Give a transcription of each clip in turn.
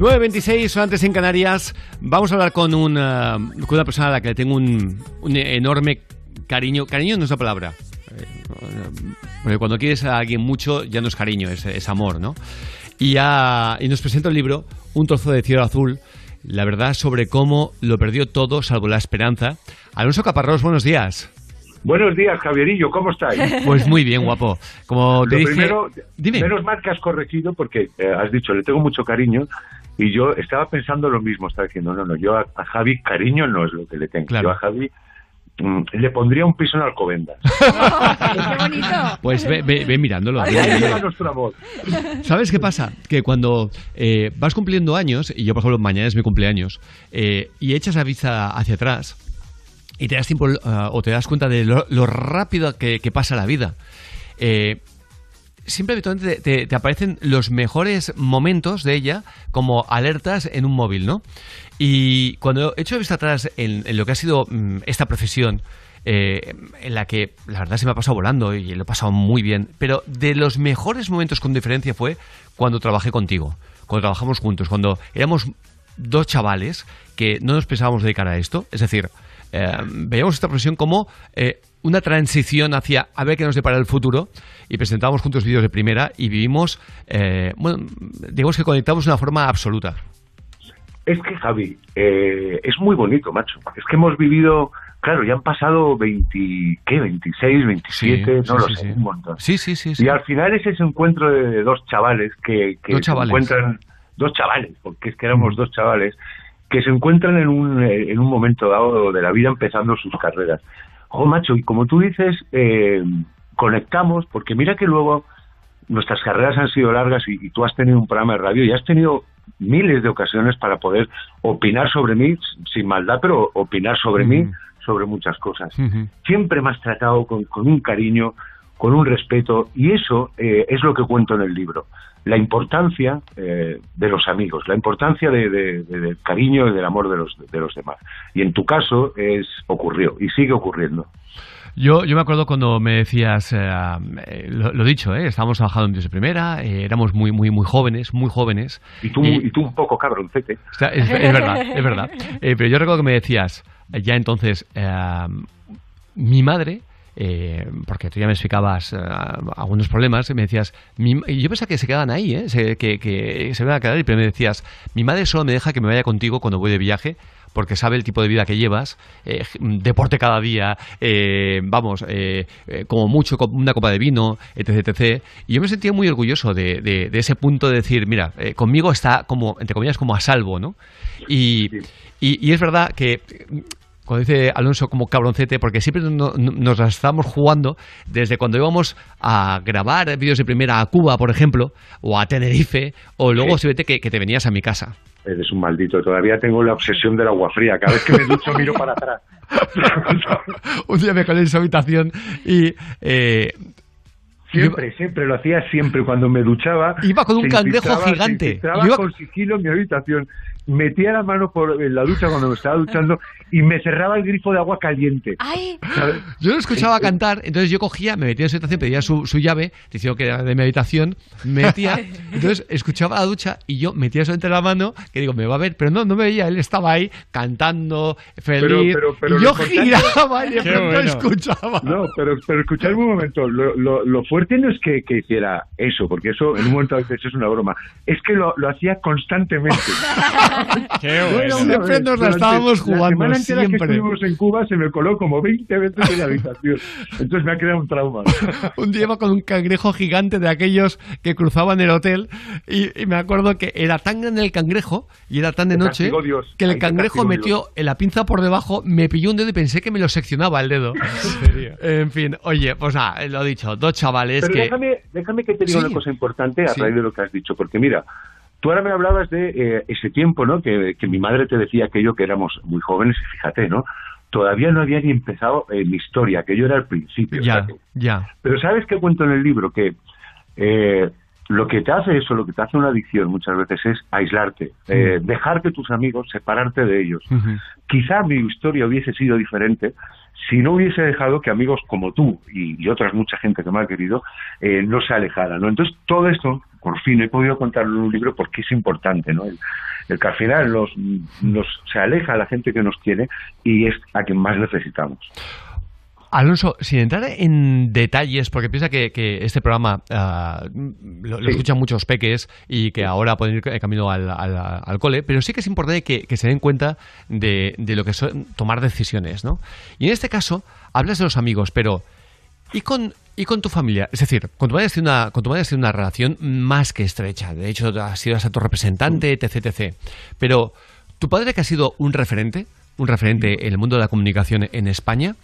9.26, antes en Canarias. Vamos a hablar con una, con una persona a la que le tengo un, un enorme cariño. Cariño no es la palabra. Eh, Porque cuando quieres a alguien mucho, ya no es cariño, es, es amor, ¿no? Y, ya- y nos presenta el libro, Un trozo de cielo azul, la verdad sobre cómo lo perdió todo, salvo la esperanza. Alonso Caparrós, buenos días. Buenos días, Javierillo, ¿cómo estáis? Pues muy bien, guapo. Como te Lo dije... primero, Dime. menos mal que has corregido porque eh, has dicho, le tengo mucho cariño y yo estaba pensando lo mismo, estaba diciendo, no, no, yo a, a Javi cariño no es lo que le tengo, Claro. yo a Javi mm, le pondría un piso en Alcobendas. ¡Qué bonito! Pues ve, ve- ve mirándolo. Ahí ve ahí va nuestro amor. ¿Sabes qué pasa? Que cuando eh, vas cumpliendo años, y yo por ejemplo mañana es mi cumpleaños, eh, y echas la vista hacia atrás y te das tiempo eh, o te das cuenta de lo, lo rápido que, que pasa la vida, eh, siempre habitualmente te, aparecen los mejores momentos de ella como alertas en un móvil, ¿no? Y cuando echo vista atrás en lo que ha sido mm, esta profesión, eh, en la que la verdad se me ha pasado volando y lo he pasado muy bien, pero de los mejores momentos con diferencia fue cuando trabajé contigo, cuando trabajamos juntos, cuando éramos dos chavales que no nos pensábamos dedicar a esto, es decir, eh, veíamos esta profesión como eh, una transición hacia a ver qué nos depara el futuro y presentábamos juntos vídeos de primera y vivimos, eh, bueno, digamos que conectamos de una forma absoluta. Es que Javi, eh, es muy bonito, macho. Es que hemos vivido, claro, ya han pasado 20, ¿qué? 26, 27, Sí, no sí, lo sí, sé, un montón. Sí, sí, sí. sí. Y al final es ese encuentro de dos chavales que, que Dos se chavales. encuentran, dos chavales, porque es que éramos dos chavales, que se encuentran en un, eh, en un momento dado de la vida empezando sus carreras. Jo, macho, y como tú dices, eh, conectamos, porque mira que luego nuestras carreras han sido largas y, y tú has tenido un programa de radio y has tenido miles de ocasiones para poder opinar sobre mí, sin maldad, pero opinar sobre mí, sobre muchas cosas. Siempre me has tratado con, con un cariño, con un respeto, y eso eh, es lo que cuento en el libro. La importancia eh, de los amigos, la importancia de- de- de- del cariño y del amor de los, de los demás. Y en tu caso es ocurrió y sigue ocurriendo. Yo, yo me acuerdo cuando me decías, eh, lo, lo dicho, eh, estábamos trabajando en Dios de Primera, eh, éramos muy, muy, muy jóvenes, muy jóvenes. Y tú, y tú un poco cabroncete. O sea, es, es verdad, es verdad. Eh, pero yo recuerdo que me decías, ya entonces, eh, mi madre, eh, porque tú ya me explicabas eh, algunos problemas, y me decías, mi- y yo pensaba que se quedaban ahí, ¿eh? Se- que, que se iban a quedar, pero me decías, mi madre solo me deja que me vaya contigo cuando voy de viaje, porque sabe el tipo de vida que llevas, eh, deporte cada día, eh, vamos, eh, como mucho una copa de vino, etc, etc. Y yo me sentía muy orgulloso de, de- de ese punto de decir, mira, conmigo está como, entre comillas, como a salvo, ¿no? Y, y, y es verdad que cuando dice Alonso como cabroncete, porque siempre no- no- nos las estábamos jugando desde cuando íbamos a grabar vídeos de primera a Cuba, por ejemplo, o a Tenerife, o luego Sí. se vete que, que te venías a mi casa. Eres un maldito. Todavía tengo la obsesión del agua fría. Cada vez que me ducho miro para atrás. Un día me colé en su habitación y eh, Siempre, siempre, lo hacía siempre. Cuando me duchaba... Iba con un cangrejo gigante. Iba- con sigilo en mi habitación. Metía la mano por en la ducha cuando me estaba duchando y me cerraba el grifo de agua caliente. ¡Ay! yo lo escuchaba cantar, entonces yo cogía, me metía en su habitación, pedía su, su llave, diciendo que era de mi habitación, me metía, entonces escuchaba la ducha y yo metía eso entre la mano, que digo, me va a ver, pero no, no me veía, él estaba ahí cantando, feliz, pero- pero y lo yo giraba y de bueno. escuchaba. No, pero, pero escuchadme un momento. Lo, lo, lo fuerte no es que, que hiciera eso, porque eso en un momento a veces es una broma. Es que lo, lo hacía constantemente. Qué No bueno. Siempre nos la estábamos La jugando, semana entera siempre. que estuvimos en Cuba se me coló como 20 veces en la habitación. Entonces me ha creado un trauma. Un día iba con un cangrejo gigante de aquellos que cruzaban el hotel y, y me acuerdo que era tan grande el cangrejo y era tan de Te noche que el Ahí cangrejo metió Dios. en la pinza por debajo, me pilló un dedo y pensé que me lo seccionaba el dedo. En fin, oye, pues nada, lo dicho, dos chavales Pero que... déjame, déjame que te diga Sí. una cosa importante a Sí. raíz de lo que has dicho, porque mira, tú ahora me hablabas de eh, ese tiempo, ¿no? Que, que mi madre te decía aquello que éramos muy jóvenes, y fíjate, ¿no? Todavía no había ni empezado eh, mi historia, que yo era al principio. Ya, ya. Pero ¿sabes qué cuento en el libro? Que eh, lo que te hace eso, lo que te hace una adicción muchas veces es aislarte, eh, dejar que tus amigos, separarte de ellos. Quizá mi historia hubiese sido diferente si no hubiese dejado que amigos como tú y, y otras mucha gente que me ha querido eh, no se alejaran. ¿no? Entonces, todo esto, por fin, he podido contarlo en un libro porque es importante. ¿no? El, el que al final nos, nos, se aleja a la gente que nos quiere y es a quien más necesitamos. Alonso, sin entrar en detalles, porque piensa que, que este programa ah, lo, lo Sí. escuchan muchos peques y que ahora pueden ir camino al, al- al cole, pero sí que es importante que, que se den cuenta de, de lo que son tomar decisiones, ¿no? Y en este caso, hablas de los amigos, pero ¿y con, y con tu familia? Es decir, con tu madre has tenido una, con tu madre has tenido una relación más que estrecha. De hecho, has sido hasta tu representante, etc, etc. Pero, ¿tu padre que ha sido un referente, un referente en el mundo de la comunicación en España,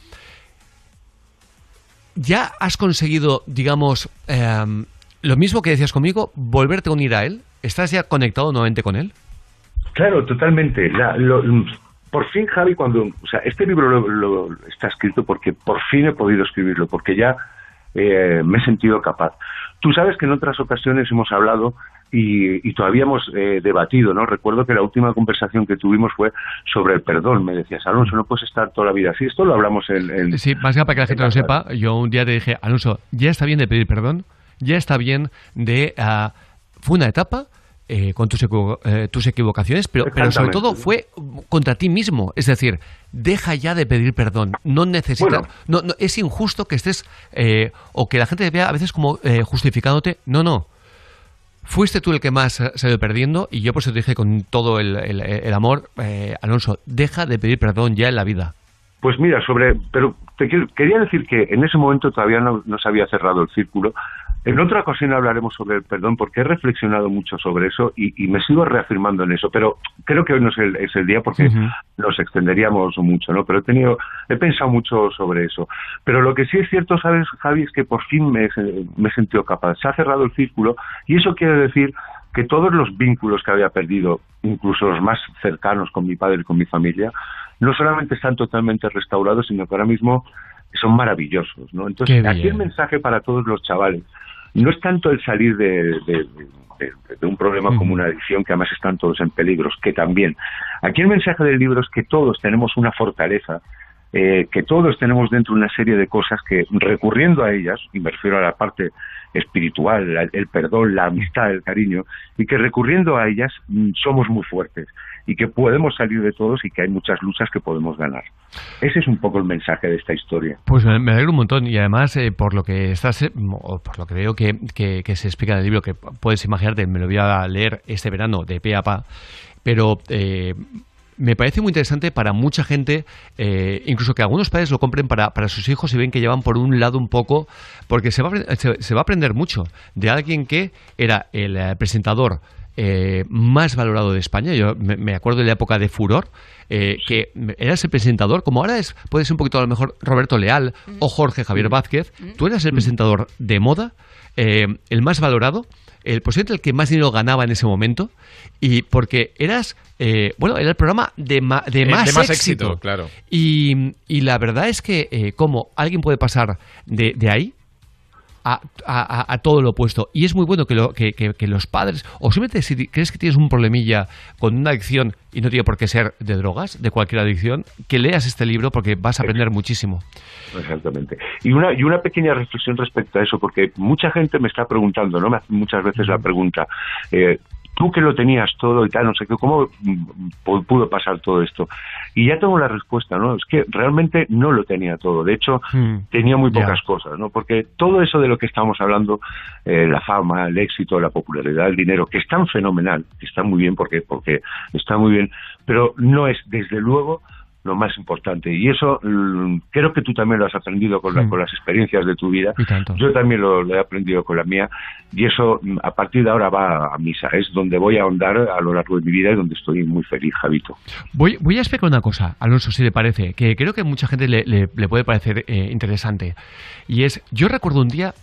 ¿Ya has conseguido, digamos, em, lo mismo que decías conmigo, volverte a unir a él? ¿Estás ya conectado nuevamente con él? Claro, totalmente. La- lo- por fin, Javi, cuando, o sea, este libro lo, lo- está escrito porque por fin he podido escribirlo, porque ya eh, me he sentido capaz. Tú sabes que en otras ocasiones hemos hablado y, y todavía hemos eh, debatido, ¿no? Recuerdo que la última conversación que tuvimos fue sobre el perdón. Me decías, Alonso, no puedes estar toda la vida así. Esto lo hablamos en... en- Sí, más que para que la gente lo sepa, yo un día te dije, Alonso, ya está bien de pedir perdón, ya está bien de... ah, fue una etapa eh, con tus, equivo- eh, tus equivocaciones, pero, pero sobre todo fue contra ti mismo. Es decir, deja ya de pedir perdón. No necesitas... Bueno. No, no, es injusto que estés... eh, o que la gente te vea a veces como eh, justificándote. No, no. Fuiste tú el que más ido perdiendo y yo por eso te dije con todo el, el- el amor, eh, Alonso, deja de pedir perdón ya en la vida. Pues mira, sobre, pero te quiero- quería decir que en ese momento todavía no, no se había cerrado el círculo. En otra ocasión hablaremos sobre el perdón porque he reflexionado mucho sobre eso y, y me sigo reafirmando en eso, pero creo que hoy no es el, es el día porque nos extenderíamos mucho, ¿no? Pero he tenido, he pensado mucho sobre eso. Pero lo que sí es cierto, sabes, Javi, es que por fin me, he- me he sentido capaz. Se ha cerrado el círculo y eso quiere decir que todos los vínculos que había perdido, incluso los más cercanos con mi padre y con mi familia, no solamente están totalmente restaurados, sino que ahora mismo son maravillosos, ¿no? Entonces, aquí el mensaje para todos los chavales no es tanto el salir de, un problema como una adicción, que además están todos en peligros, que también. Aquí el mensaje del libro es que todos tenemos una fortaleza, eh, que todos tenemos dentro una serie de cosas que recurriendo a ellas, y me refiero a la parte espiritual, el perdón, la amistad, el cariño, y que recurriendo a ellas mm, somos muy fuertes y que podemos salir de todos y que hay muchas luchas que podemos ganar. Ese es un poco el mensaje de esta historia. Pues me, alegro un montón y además eh, por lo que estás, eh, por lo que veo que, que- se explica en el libro, que puedes imaginarte, me lo voy a leer este verano de pe a pa, pero me parece muy interesante para mucha gente, eh, incluso que algunos padres lo compren para, para sus hijos y ven que llevan por un lado un poco, porque se va se va a aprender mucho de alguien que era el eh, presentador eh, más valorado de España. Yo me, me acuerdo de la época de Furor, eh, que eras el presentador, como ahora es, puede ser un poquito a lo mejor Roberto Leal o Jorge Javier Vázquez. Tú eras el presentador de moda, eh, el más valorado, el posiblemente el que más dinero ganaba en ese momento, y porque eras, eh, bueno, era el programa de, ma- de Eh, más, de más éxito. éxito, claro. Y, y la verdad es que, eh, como alguien puede pasar de, de ahí a, a- a- a todo lo opuesto. Y es muy bueno que, lo- que, que- que los padres, o simplemente si crees que tienes un problemilla con una adicción, y no tiene por qué ser de drogas, de cualquier adicción, que leas este libro porque vas a aprender muchísimo. Exactamente. Y una, y una pequeña reflexión respecto a eso, porque mucha gente me está preguntando, ¿no? Me hace muchas veces la pregunta, eh, tú que lo tenías todo y tal, no sé qué, ¿cómo mm, pu- pudo pasar todo esto? Y ya tengo la respuesta, ¿no? Es que realmente no lo tenía todo. De hecho, Hmm. tenía muy pocas cosas, ¿no? Porque todo eso de lo que estamos hablando, eh, la fama, el éxito, la popularidad, el dinero, que es tan fenomenal, que está muy bien porque, porque está muy bien, pero no es, desde luego, lo más importante. Y eso mm, creo que tú también lo has aprendido con, la- Mm. con las experiencias de tu vida. Yo también lo, lo he aprendido con la mía. Y eso, mm, a partir de ahora, va a misa. Es donde voy a ahondar a lo largo de mi vida y donde estoy muy feliz, Javito. Voy, voy a explicar una cosa, Alonso, si le parece, que creo que a mucha gente le, le- le puede parecer eh, interesante. Y es, yo recuerdo un día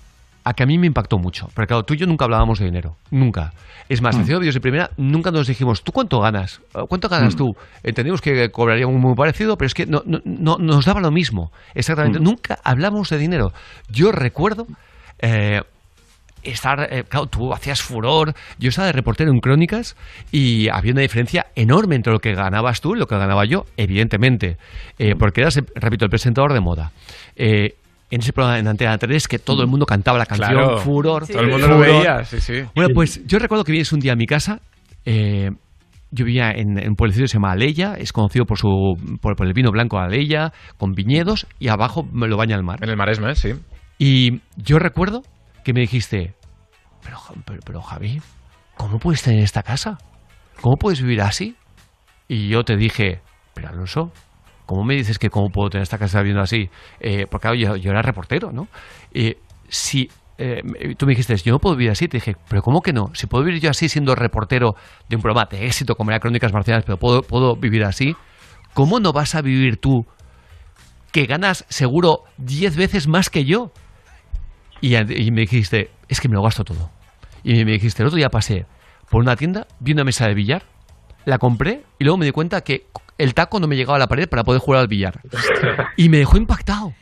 a que a mí me impactó mucho. Porque claro, tú y yo nunca hablábamos de dinero. Nunca. Es más, haciendo vídeos de primera, nunca nos dijimos, ¿tú cuánto ganas? ¿Cuánto ganas tú? Entendimos que cobraríamos muy parecido, pero es que no, no, no- nos daba lo mismo. Exactamente. Nunca hablamos de dinero. Yo recuerdo... eh, estar, eh, claro, tú hacías furor, yo estaba de reportero en Crónicas y había una diferencia enorme entre lo que ganabas tú y lo que ganaba yo, evidentemente, eh, porque eras, repito, el presentador de moda. Eh, en ese programa en Antena 3 que todo el mundo cantaba la canción Claro. Furor. Todo el mundo lo veía, sí, sí. Bueno, pues yo recuerdo que vienes un día a mi casa. eh, yo vivía en, en un pueblecito que se llama Aleya, es conocido por su por, por el vino blanco de Aleya, con viñedos y abajo me lo baña el mar. En el Maresme, sí. Y yo recuerdo que me dijiste, pero, pero, pero, Javi, ¿cómo puedes tener esta casa? ¿Cómo puedes vivir así? Y yo te dije, pero Alonso, ¿cómo me dices que cómo puedo tener esta casa viviendo así? Eh, porque claro, yo, yo era reportero, ¿no? Eh, si eh, tú me dijiste, yo no puedo vivir así, te dije, pero ¿cómo que no? Si puedo vivir yo así siendo reportero de un programa de éxito como era Crónicas Marcianas, pero puedo, puedo vivir así, ¿cómo no vas a vivir tú que ganas seguro 10 veces más que yo? Y, y me dijiste, es que me lo gasto todo. Y me dijiste, el otro día pasé por una tienda, vi una mesa de billar, la compré y luego me di cuenta que el taco no me llegaba a la pared para poder jugar al billar. Y me dejó impactado.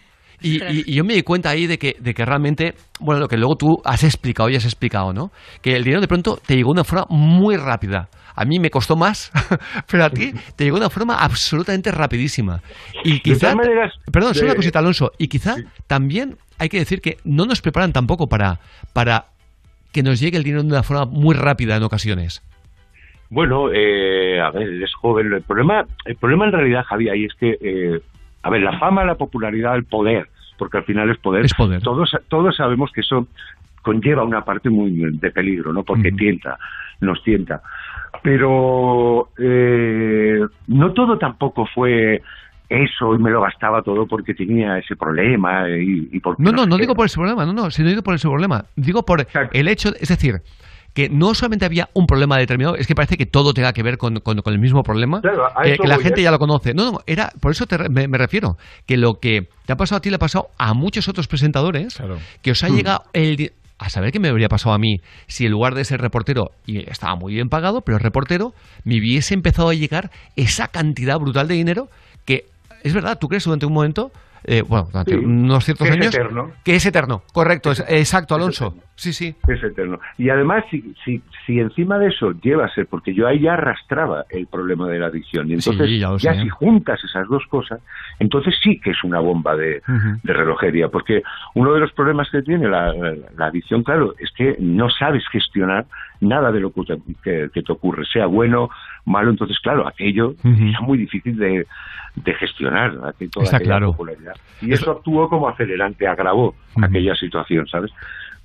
Y, y- y yo me di cuenta ahí de que, de que realmente, bueno, lo que luego tú has explicado y has explicado, ¿no? Que el dinero de pronto te llegó de una forma muy rápida. A mí me costó más, pero a ti te llegó de una forma absolutamente rapidísima. Y quizá, maneras, perdón, solo una cosita, Alonso. Y quizá también hay que decir que no nos preparan tampoco para, para que nos llegue el dinero de una forma muy rápida en ocasiones. Bueno, eh, a ver, eres joven. El problema, el problema en realidad, Javi, ahí es que, eh, a ver, la fama, la popularidad, el poder, porque al final es poder. Es poder. Todos, todos sabemos que eso conlleva una parte muy de peligro, ¿no? Porque Ujú. tienta, nos tienta. Pero eh, no todo tampoco fue eso y me lo gastaba todo porque tenía ese problema y, y porque No, no, no digo por ese problema, no, no, si no digo por ese problema. Digo por Exacto. el hecho, es decir, que no solamente había un problema determinado, es que parece que todo tenga que ver con, con- con el mismo problema, Claro, a que, la gente ¿eh? ya lo conoce. No, no, era, por eso te re- me, me refiero, que lo que te ha pasado a ti le ha pasado a muchos otros presentadores, Claro. que os ha Hmm. llegado el... A saber qué me habría pasado a mí si en lugar de ser reportero, y estaba muy bien pagado, pero reportero, me hubiese empezado a llegar esa cantidad brutal de dinero que, es verdad, tú crees durante un momento, eh, bueno, durante Sí, unos ciertos que es años, eterno. que es eterno, correcto, es- exacto, Alonso. Sí, sí. es eterno. Y además, si, si, si encima de eso lleva a ser, porque yo ahí ya arrastraba el problema de la adicción, y entonces Sí, ya si juntas esas dos cosas, entonces sí que es una bomba de relojería, porque uno de los problemas que tiene la, la adicción, claro, es que no sabes gestionar nada de lo que te, que- que te ocurre, sea bueno, malo, entonces claro, aquello es muy difícil de, de gestionar, toda Está claro. popularidad. Y eso actuó como acelerante, agravó aquella situación, ¿sabes?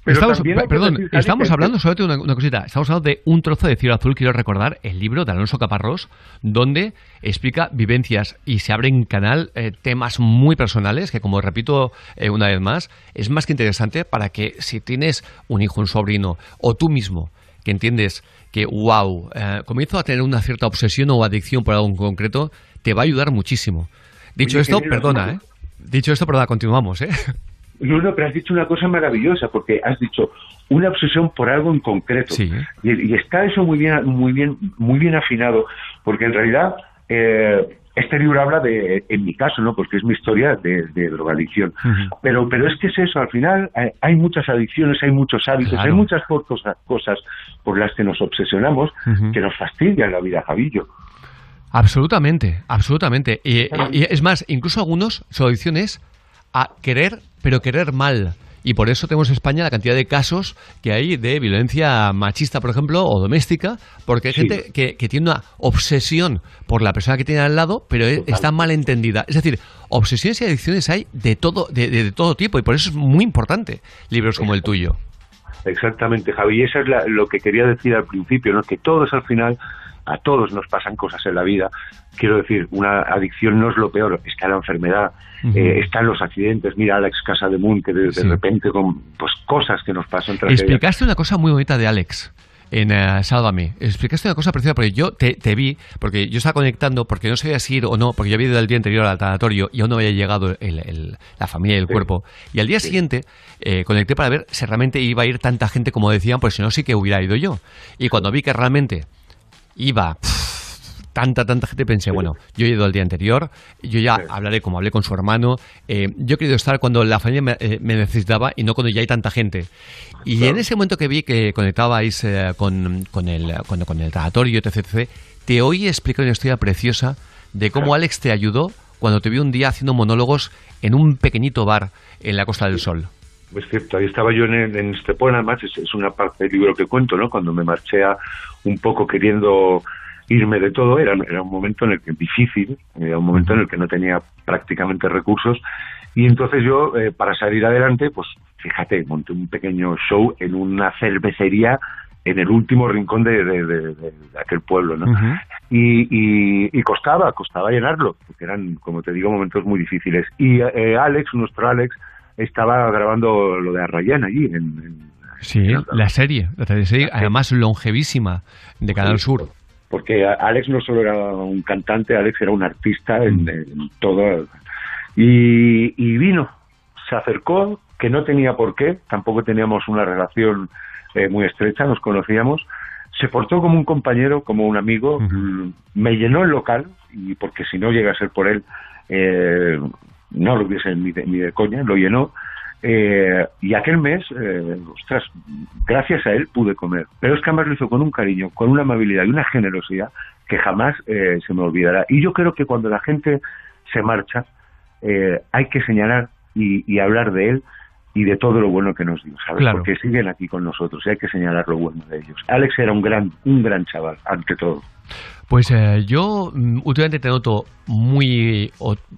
Pero estamos, perdón, estamos hablando sobre una, una cosita. Estamos hablando de un trozo de cielo azul. Quiero recordar el libro de Alonso Caparrós, donde explica vivencias y se abre en canal eh, temas muy personales que, como repito eh, una vez más, es más que interesante para que si tienes un hijo, un sobrino o tú mismo que entiendes que, wow, eh, comienzo a tener una cierta obsesión o adicción por algo en concreto, te va a ayudar muchísimo. Dicho Oye, esto, perdona, ¿eh? Dicho esto, perdona, continuamos, ¿eh? No, no, pero has dicho una cosa maravillosa, porque has dicho una obsesión por algo en concreto. Sí. Y, y está eso muy bien, muy bien, muy bien afinado, porque en realidad eh, este libro habla de, en mi caso, ¿no? Porque es mi historia de, de drogadicción. Pero, pero es que es eso, al final hay, hay muchas adicciones, hay muchos hábitos, Claro. hay muchas cosas, cosas por las que nos obsesionamos que nos fastidian la vida, Javillo. Absolutamente, absolutamente. Y, es más, incluso algunos su adicción es a querer, pero querer mal. Y por eso tenemos en España la cantidad de casos que hay de violencia machista, por ejemplo, o doméstica, porque hay Sí. gente que, que tiene una obsesión por la persona que tiene al lado, pero e- Total. está mal entendida. Es decir, obsesiones y adicciones hay de todo, de, de- de todo tipo, y por eso es muy importante libros como el tuyo. Exactamente, Javi. Y eso es la- lo que quería decir al principio, ¿no? Que todos al final, a todos nos pasan cosas en la vida. Quiero decir, una adicción no es lo peor, está la enfermedad, eh, están los accidentes. Mira Alex Casa de Moon, que de, de repente con pues cosas que nos pasan. Explicaste una cosa muy bonita de Alex en eh, Sálvame. Explicaste una cosa preciosa porque yo te, te vi, porque yo estaba conectando, porque no sabía si ir o no, porque yo había ido el día anterior al tanatorio y aún no había llegado el- el- la familia y el Sí. cuerpo. Y al día siguiente eh, conecté para ver si realmente iba a ir tanta gente como decían, pues si no, sí que hubiera ido yo. Y cuando vi que realmente iba pff, tanta, tanta gente, pensé, bueno, yo he ido el día anterior, yo ya hablaré como hablé con su hermano, eh, yo he querido estar cuando la familia me, eh, necesitaba y no cuando ya hay tanta gente. Y en ese momento que vi que conectabais eh, con, con, el, con, con el tratatorio, etc., te oí explicar una historia preciosa de cómo Alex te ayudó cuando te vi un día haciendo monólogos en un pequeñito bar en la Costa del Sol. Es cierto, ahí estaba yo en, en Estepona, además es, una parte del libro que cuento, ¿no? Cuando me marché a, un poco queriendo irme de todo, era, era un momento en el que difícil, era un momento en el que no tenía prácticamente recursos y entonces yo, eh, para salir adelante, pues fíjate, monté un pequeño show en una cervecería en el último rincón de, aquel pueblo, ¿no? y, y, costaba, costaba llenarlo, porque eran, como te digo, momentos muy difíciles. Y eh, Alex, nuestro Alex, estaba grabando lo de Arrayán allí. En, sí, la serie, la serie además longevísima de Canal Sur. Porque Alex no solo era un cantante, Alex era un artista en, mm. todo. Y, y vino, se acercó, que no tenía por qué, tampoco teníamos una relación eh, muy estrecha, nos conocíamos. Se portó como un compañero, como un amigo, me llenó el local, y porque si no llega a ser por él, eh, no lo hubiese ni de, ni de coña, lo llenó. Eh, y aquel mes, eh, ostras, gracias a él pude comer. Pero es que además lo hizo con un cariño, con una amabilidad y una generosidad que jamás eh, se me olvidará. Y yo creo que cuando la gente se marcha, hay que señalar y, hablar de él y de todo lo bueno que nos dio, ¿sabes? Porque siguen aquí con nosotros y hay que señalar lo bueno de ellos. Alex era un gran, un gran chaval, ante todo. Pues eh, yo mm, últimamente te noto muy...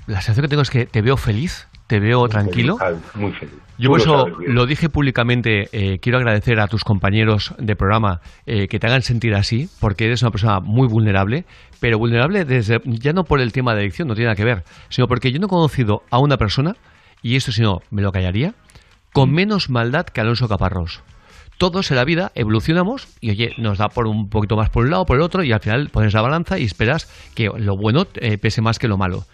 la sensación que tengo es que te veo feliz, te veo tranquilo. muy feliz. Yo por eso lo, dije públicamente, eh, quiero agradecer a tus compañeros de programa eh, que te hagan sentir así, porque eres una persona muy vulnerable, pero vulnerable desde, ya no por el tema de adicción, no tiene nada que ver, sino porque yo no he conocido a una persona, y esto si no me lo callaría, con menos maldad que Alonso Caparrós todos en la vida evolucionamos y oye, nos da por un poquito más por un lado, por el otro y al final pones la balanza y esperas que lo bueno eh, pese más que lo malo.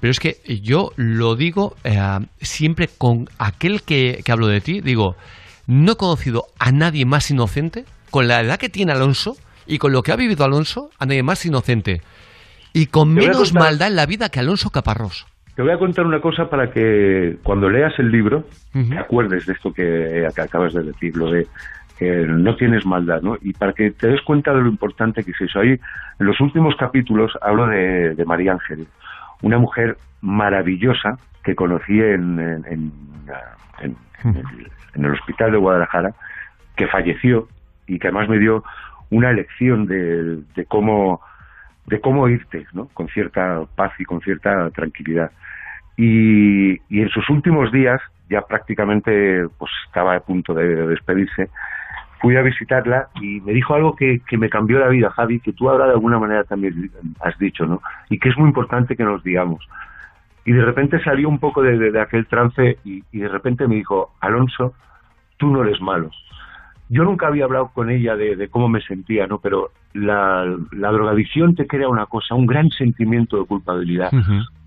Pero es que yo lo digo eh, siempre con aquel que, que hablo de ti, digo, no he conocido a nadie más inocente con la edad que tiene Alonso y con lo que ha vivido Alonso, a nadie más inocente y con menos maldad en la vida que Alonso Caparrós. Te voy a contar una cosa para que cuando leas el libro te acuerdes de esto que, acabas de decir, lo de que no tienes maldad, ¿no? Y para que te des cuenta de lo importante que es eso. Ahí, en los últimos capítulos hablo de, María Ángel, una mujer maravillosa que conocí en, en, el, hospital de Guadalajara, que falleció y que además me dio una lección de, de cómo de cómo irte, ¿no? Con cierta paz y con cierta tranquilidad. Y, y en sus últimos días, ya prácticamente pues estaba a punto de despedirse, fui a visitarla y me dijo algo que, que me cambió la vida, Javi, que tú ahora de alguna manera también has dicho, ¿no? Y que es muy importante que nos digamos. Y de repente salió un poco de, de, aquel trance y, y, de repente me dijo, Alonso, tú no eres malo. Yo nunca había hablado con ella de, de cómo me sentía, ¿no? Pero la, la, drogadicción te crea una cosa, un gran sentimiento de culpabilidad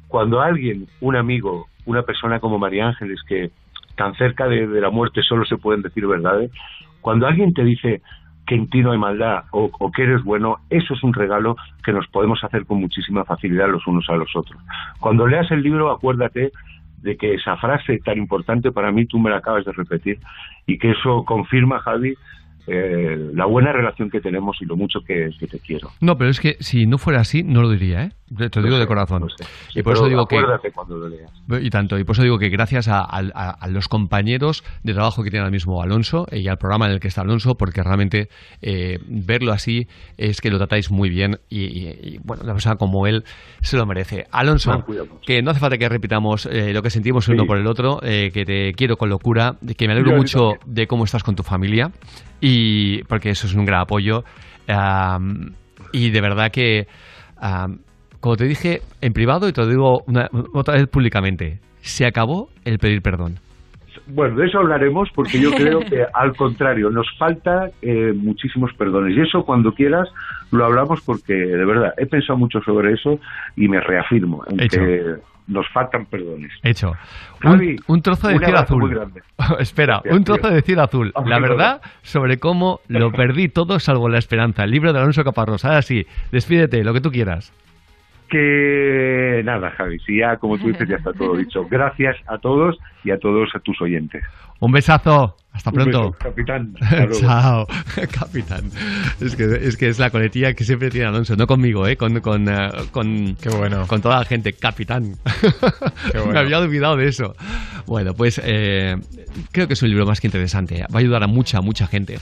cuando alguien, un amigo, una persona como María Ángeles, que tan cerca de, la muerte solo se pueden decir verdades, cuando alguien te dice que en ti no hay maldad o, que eres bueno, eso es un regalo que nos podemos hacer con muchísima facilidad los unos a los otros. Cuando leas el libro, acuérdate de que esa frase tan importante para mí tú me la acabas de repetir y que eso confirma, Javi, eh, la buena relación que tenemos y lo mucho que, te quiero. No, pero es que si no fuera así, no lo diría, ¿eh? Te, lo digo de corazón. y por eso digo que. Cuando lo. Y tanto. Y por eso digo que gracias a, los compañeros de trabajo que tiene ahora mismo Alonso y al programa en el que está Alonso, porque realmente eh, verlo así es que lo tratáis muy bien y, bueno, una persona como él se lo merece. Alonso, que no hace falta que repitamos eh, lo que sentimos uno por el otro, que te quiero con locura, que me alegro mucho de cómo estás con tu familia y porque eso es un gran apoyo. y de verdad que, como te dije en privado y te lo digo otra vez públicamente, se acabó el pedir perdón. Bueno, de eso hablaremos porque yo creo que al contrario, nos falta eh, muchísimos perdones. Y eso cuando quieras lo hablamos porque de verdad he pensado mucho sobre eso y me reafirmo en Hecho. que nos faltan perdones. Hecho. Javi, un, un trozo de cielo azul. muy grande. Espera, Gracias, un trozo tío. de cielo azul. La verdad sobre cómo lo perdí todo salvo la esperanza. El libro de Alonso Caparrós. Ahora sí, despídete, lo que tú quieras. Que nada, Javi, si ya como tú dices ya está todo dicho. Gracias a todos y a todos a tus oyentes. Un besazo. Hasta pronto. beso, capitán. Chao, capitán. Es que, es que es la coletilla que siempre tiene Alonso, no conmigo, ¿eh? con, con, eh, con, Qué bueno. con toda la gente. Capitán. Qué bueno. Me había olvidado de eso. Bueno, pues eh, creo que es un libro más que interesante. Va a ayudar a mucha, mucha gente.